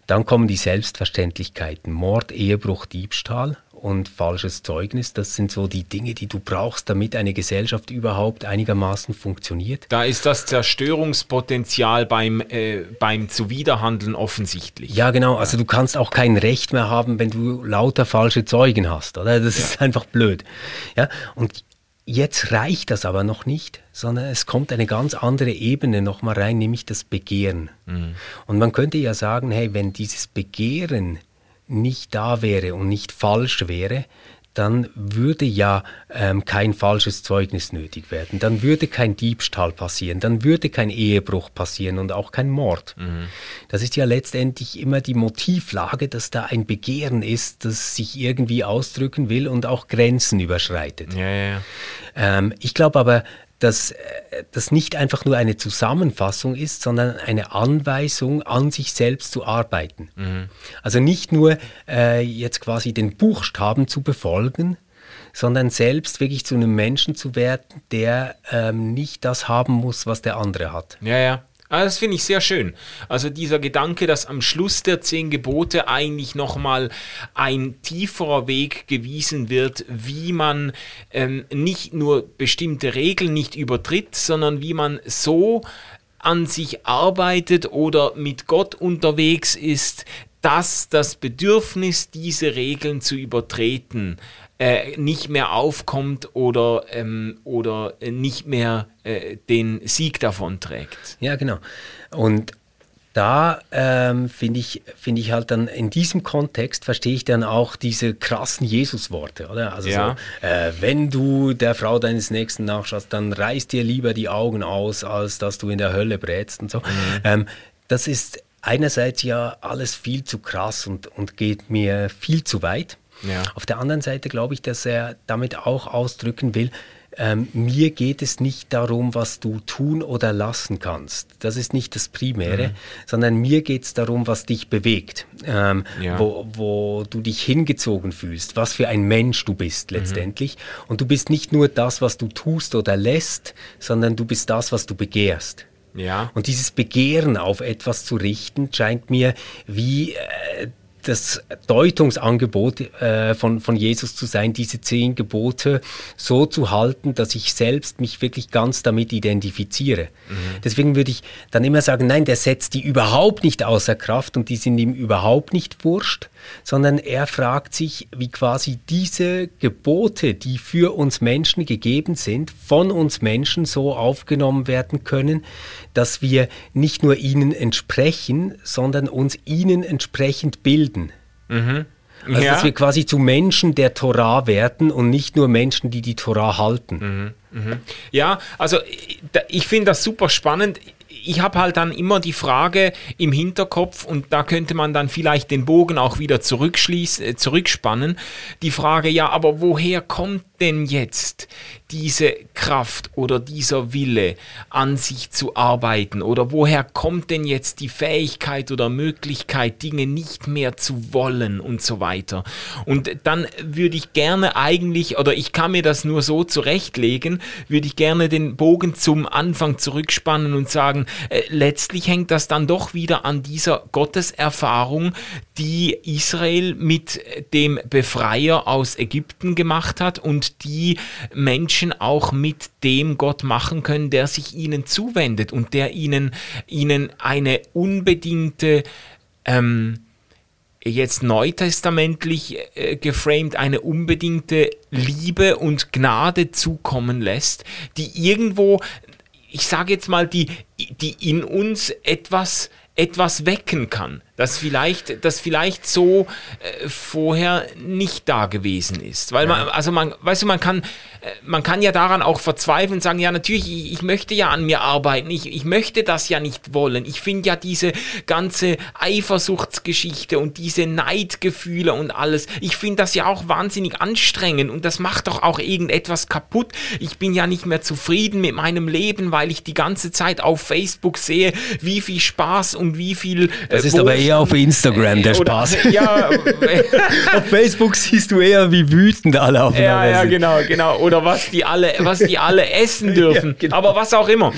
Dann kommen die Selbstverständlichkeiten, Mord, Ehebruch, Diebstahl und falsches Zeugnis. Das sind so die Dinge, die du brauchst, damit eine Gesellschaft überhaupt einigermaßen funktioniert. Da ist das Zerstörungspotenzial beim, äh, beim Zuwiderhandeln offensichtlich. Ja, genau. Also du kannst auch kein Recht mehr haben, wenn du lauter falsche Zeugen hast. Oder? Das ja. ist einfach blöd. Ja? Und Jetzt reicht das aber noch nicht, sondern es kommt eine ganz andere Ebene nochmal rein, nämlich das Begehren. Mhm. Und man könnte ja sagen, hey, wenn dieses Begehren nicht da wäre und nicht falsch wäre, dann würde ja ähm, kein falsches Zeugnis nötig werden, dann würde kein Diebstahl passieren, dann würde kein Ehebruch passieren und auch kein Mord. Mhm. Das ist ja letztendlich immer die Motivlage, dass da ein Begehren ist, das sich irgendwie ausdrücken will und auch Grenzen überschreitet. Ja, ja, ja. Ähm, ich glaube aber, dass äh, das nicht einfach nur eine Zusammenfassung ist, sondern eine Anweisung, an sich selbst zu arbeiten. Mhm. Also nicht nur äh, jetzt quasi den Buchstaben zu befolgen, sondern selbst wirklich zu einem Menschen zu werden, der ähm, nicht das haben muss, was der andere hat. Ja, ja. Ah, das finde ich sehr schön. Also dieser Gedanke, dass am Schluss der zehn Gebote eigentlich nochmal ein tieferer Weg gewiesen wird, wie man ähm, nicht nur bestimmte Regeln nicht übertritt, sondern wie man so an sich arbeitet oder mit Gott unterwegs ist, dass das Bedürfnis, diese Regeln zu übertreten, nicht mehr aufkommt oder, ähm, oder nicht mehr äh, den Sieg davon trägt. Ja, genau. Und da ähm, finde ich, find ich halt dann in diesem Kontext verstehe ich dann auch diese krassen Jesus-Worte, oder? Also ja. so, äh, wenn du der Frau deines Nächsten nachschaust, dann reiß dir lieber die Augen aus, als dass du in der Hölle brätst und so. Mhm. Ähm, das ist einerseits ja alles viel zu krass und, und geht mir viel zu weit. Ja. Auf der anderen Seite glaube ich, dass er damit auch ausdrücken will, ähm, mir geht es nicht darum, was du tun oder lassen kannst. Das ist nicht das Primäre, mhm. sondern mir geht es darum, was dich bewegt, ähm, ja. wo, wo du dich hingezogen fühlst, was für ein Mensch du bist mhm. letztendlich. Mhm. Und du bist nicht nur das, was du tust oder lässt, sondern du bist das, was du begehrst. Ja. Und dieses Begehren auf etwas zu richten, scheint mir wie äh, das Deutungsangebot äh, von, von Jesus zu sein, diese zehn Gebote so zu halten, dass ich selbst mich wirklich ganz damit identifiziere. Mhm. Deswegen würde ich dann immer sagen, nein, der setzt die überhaupt nicht außer Kraft und die sind ihm überhaupt nicht wurscht, sondern er fragt sich, wie quasi diese Gebote, die für uns Menschen gegeben sind, von uns Menschen so aufgenommen werden können, dass wir nicht nur ihnen entsprechen, sondern uns ihnen entsprechend bilden. Mhm. Also ja. dass wir quasi zu Menschen der Torah werden und nicht nur Menschen, die die Torah halten. Mhm. Mhm. Ja, also ich finde das super spannend ich habe halt dann immer die Frage im Hinterkopf und da könnte man dann vielleicht den Bogen auch wieder zurückschließen, äh, zurückspannen. Die Frage, ja, aber woher kommt denn jetzt diese Kraft oder dieser Wille, an sich zu arbeiten? Oder woher kommt denn jetzt die Fähigkeit oder Möglichkeit, Dinge nicht mehr zu wollen und so weiter? Und dann würde ich gerne eigentlich, oder ich kann mir das nur so zurechtlegen, würde ich gerne den Bogen zum Anfang zurückspannen und sagen, äh, letztlich hängt das dann doch wieder an dieser Gotteserfahrung, die Israel mit dem Befreier aus Ägypten gemacht hat und die Menschen auch mit dem Gott machen können, der sich ihnen zuwendet und der ihnen, ihnen eine unbedingte ähm, jetzt neutestamentlich äh, geframed eine unbedingte Liebe und Gnade zukommen lässt, die irgendwo, ich sage jetzt mal, die, die in uns etwas, etwas wecken kann das vielleicht, das vielleicht so äh, vorher nicht da gewesen ist. Weil man, also man, weißt du, man kann, äh, man kann ja daran auch verzweifeln und sagen, ja, natürlich, ich, ich möchte ja an mir arbeiten, ich, ich möchte das ja nicht wollen. Ich finde ja diese ganze Eifersuchtsgeschichte und diese Neidgefühle und alles, ich finde das ja auch wahnsinnig anstrengend und das macht doch auch irgendetwas kaputt. Ich bin ja nicht mehr zufrieden mit meinem Leben, weil ich die ganze Zeit auf Facebook sehe, wie viel Spaß und wie viel. Äh, das ist aber eher auf Instagram, der Spaß. Oder, ja, auf Facebook siehst du eher, wie wütend alle aufeinander ja, ja, sind. genau, genau. Oder was die alle, was die alle essen dürfen. Ja, genau. Aber was auch immer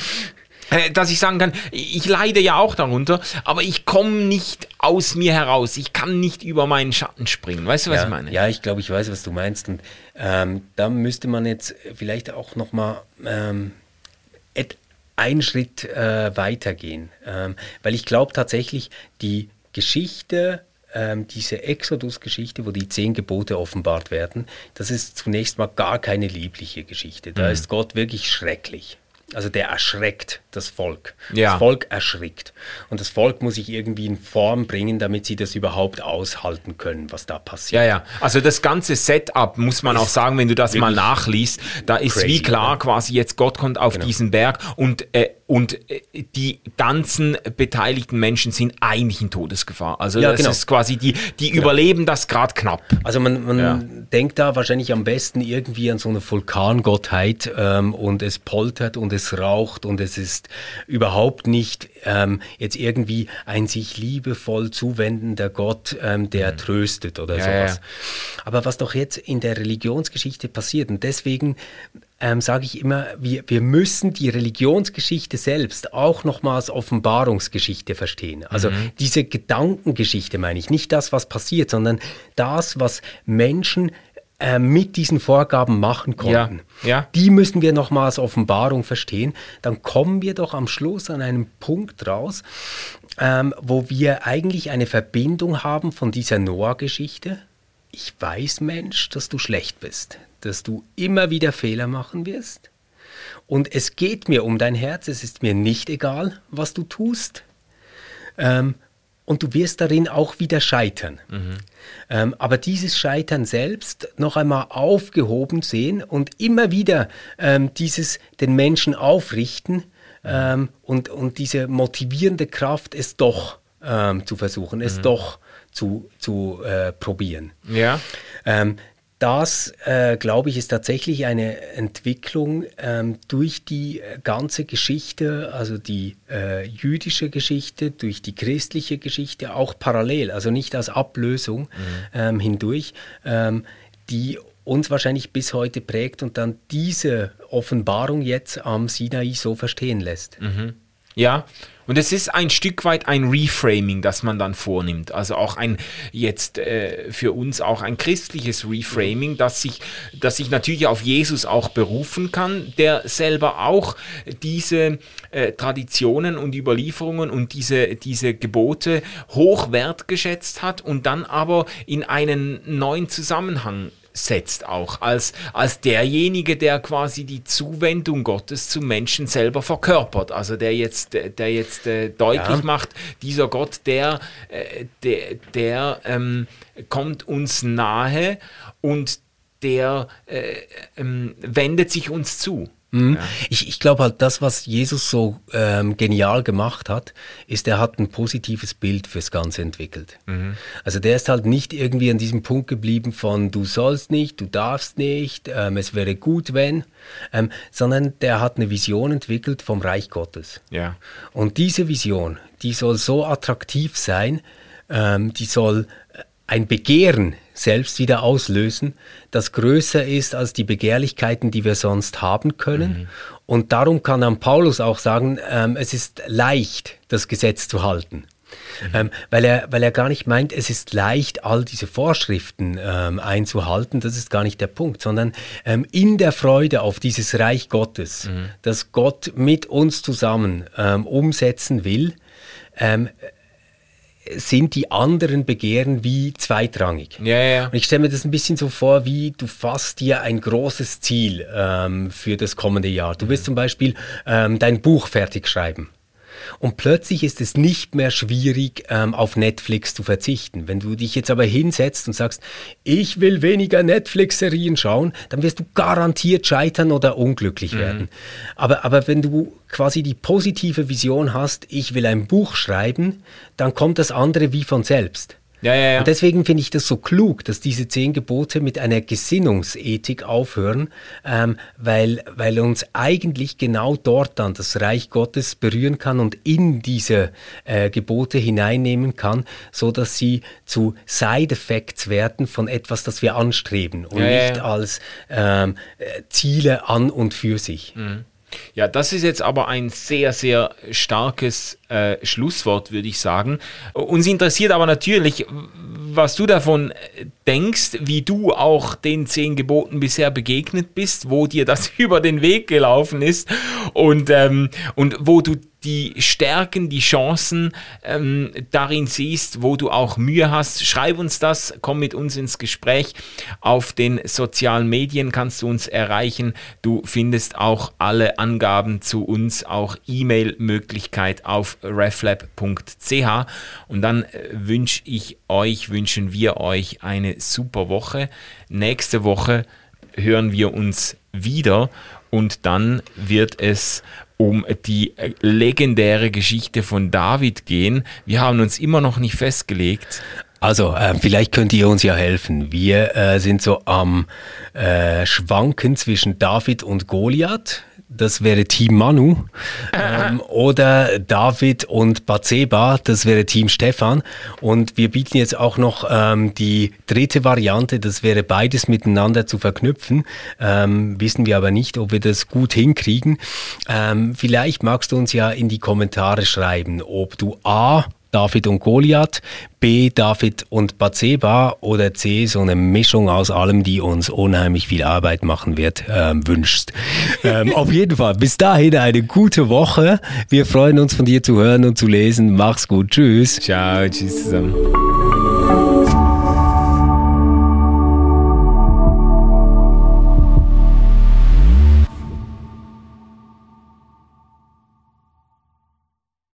äh, dass ich sagen kann, ich leide ja auch darunter, aber ich komme nicht aus mir heraus. Ich kann nicht über meinen Schatten springen. Weißt du, was ja, ich meine? Ja, ich glaube, ich weiß, was du meinst. Und ähm, da müsste man jetzt vielleicht auch noch mal ähm, einen Schritt äh, weitergehen, ähm, weil ich glaube tatsächlich, die Geschichte, ähm, diese Exodus-Geschichte, wo die zehn Gebote offenbart werden, das ist zunächst mal gar keine liebliche Geschichte. Da mhm. ist Gott wirklich schrecklich. Also der erschreckt das Volk. Ja. Das Volk erschrickt. Und das Volk muss sich irgendwie in Form bringen, damit sie das überhaupt aushalten können, was da passiert. Ja, ja. Also das ganze Setup, muss man ist auch sagen, wenn du das mal nachliest, da ist crazy, wie klar oder? quasi jetzt Gott kommt auf genau. diesen Berg und, äh, und äh, die ganzen beteiligten Menschen sind eigentlich in Todesgefahr. Also ja, das genau. ist quasi, die, die genau. überleben das gerade knapp. Also man, man ja. denkt da wahrscheinlich am besten irgendwie an so eine Vulkangottheit ähm, und es poltert und es raucht und es ist ist überhaupt nicht ähm, jetzt irgendwie ein sich liebevoll zuwendender Gott, ähm, der mhm. tröstet oder ja, sowas. Ja. Aber was doch jetzt in der Religionsgeschichte passiert und deswegen ähm, sage ich immer, wir, wir müssen die Religionsgeschichte selbst auch nochmal als Offenbarungsgeschichte verstehen. Also mhm. diese Gedankengeschichte meine ich, nicht das, was passiert, sondern das, was Menschen äh, mit diesen Vorgaben machen konnten. Ja, ja. Die müssen wir nochmal als Offenbarung verstehen. Dann kommen wir doch am Schluss an einem Punkt raus, ähm, wo wir eigentlich eine Verbindung haben von dieser Noah-Geschichte. Ich weiß, Mensch, dass du schlecht bist, dass du immer wieder Fehler machen wirst. Und es geht mir um dein Herz, es ist mir nicht egal, was du tust. Ähm, und du wirst darin auch wieder scheitern. Mhm. Ähm, aber dieses Scheitern selbst noch einmal aufgehoben sehen und immer wieder ähm, dieses den Menschen aufrichten ähm, und, und diese motivierende Kraft, es doch ähm, zu versuchen, es mhm. doch zu, zu äh, probieren. Ja. Das, äh, glaube ich, ist tatsächlich eine Entwicklung ähm, durch die ganze Geschichte, also die äh, jüdische Geschichte, durch die christliche Geschichte, auch parallel, also nicht als Ablösung mhm. ähm, hindurch, ähm, die uns wahrscheinlich bis heute prägt und dann diese Offenbarung jetzt am Sinai so verstehen lässt. Mhm. Ja, und es ist ein Stück weit ein Reframing, das man dann vornimmt. Also auch ein jetzt äh, für uns auch ein christliches Reframing, das sich, das sich natürlich auf Jesus auch berufen kann, der selber auch diese äh, Traditionen und Überlieferungen und diese, diese Gebote hoch wertgeschätzt hat und dann aber in einen neuen Zusammenhang setzt auch als, als derjenige, der quasi die Zuwendung Gottes zum Menschen selber verkörpert. Also der jetzt, der jetzt äh, deutlich ja. macht, dieser Gott, der, äh, der, der ähm, kommt uns nahe und der äh, ähm, wendet sich uns zu. Mhm. Ja. Ich, ich glaube halt, das, was Jesus so ähm, genial gemacht hat, ist, er hat ein positives Bild fürs Ganze entwickelt. Mhm. Also der ist halt nicht irgendwie an diesem Punkt geblieben von du sollst nicht, du darfst nicht, ähm, es wäre gut, wenn, ähm, sondern der hat eine Vision entwickelt vom Reich Gottes. Ja. Und diese Vision, die soll so attraktiv sein, ähm, die soll ein Begehren selbst wieder auslösen, das größer ist als die Begehrlichkeiten, die wir sonst haben können. Mhm. Und darum kann dann Paulus auch sagen, ähm, es ist leicht, das Gesetz zu halten. Mhm. Ähm, weil, er, weil er gar nicht meint, es ist leicht, all diese Vorschriften ähm, einzuhalten. Das ist gar nicht der Punkt, sondern ähm, in der Freude auf dieses Reich Gottes, mhm. das Gott mit uns zusammen ähm, umsetzen will, ähm, sind die anderen Begehren wie zweitrangig. Ja, ja. Und ich stelle mir das ein bisschen so vor, wie du fasst dir ein großes Ziel ähm, für das kommende Jahr. Du willst zum Beispiel ähm, dein Buch fertig schreiben. Und plötzlich ist es nicht mehr schwierig, ähm, auf Netflix zu verzichten. Wenn du dich jetzt aber hinsetzt und sagst, ich will weniger Netflix-Serien schauen, dann wirst du garantiert scheitern oder unglücklich mhm. werden. Aber, aber wenn du quasi die positive Vision hast, ich will ein Buch schreiben, dann kommt das andere wie von selbst. Ja, ja, ja. Und deswegen finde ich das so klug, dass diese zehn Gebote mit einer Gesinnungsethik aufhören, ähm, weil, weil uns eigentlich genau dort dann das Reich Gottes berühren kann und in diese äh, Gebote hineinnehmen kann, so dass sie zu Side Effects werden von etwas, das wir anstreben und ja, nicht als ähm, äh, Ziele an und für sich. Mhm. Ja, das ist jetzt aber ein sehr, sehr starkes äh, Schlusswort, würde ich sagen. Uns interessiert aber natürlich, was du davon denkst, wie du auch den zehn Geboten bisher begegnet bist, wo dir das über den Weg gelaufen ist und, ähm, und wo du die Stärken, die Chancen ähm, darin siehst, wo du auch Mühe hast. Schreib uns das, komm mit uns ins Gespräch. Auf den sozialen Medien kannst du uns erreichen. Du findest auch alle Angaben zu uns, auch E-Mail-Möglichkeit auf reflab.ch. Und dann äh, wünsche ich euch, wünschen wir euch eine super Woche. Nächste Woche hören wir uns wieder und dann wird es um die äh, legendäre Geschichte von David gehen. Wir haben uns immer noch nicht festgelegt. Also, äh, vielleicht könnt ihr uns ja helfen. Wir äh, sind so am äh, Schwanken zwischen David und Goliath das wäre Team Manu. ähm, oder David und Batseba, das wäre Team Stefan. Und wir bieten jetzt auch noch ähm, die dritte Variante, das wäre beides miteinander zu verknüpfen. Ähm, wissen wir aber nicht, ob wir das gut hinkriegen. Ähm, vielleicht magst du uns ja in die Kommentare schreiben, ob du A David und Goliath, B David und Bathseba oder C so eine Mischung aus allem, die uns unheimlich viel Arbeit machen wird, ähm, wünschst. ähm, auf jeden Fall, bis dahin eine gute Woche. Wir freuen uns von dir zu hören und zu lesen. Mach's gut. Tschüss. Ciao, tschüss zusammen.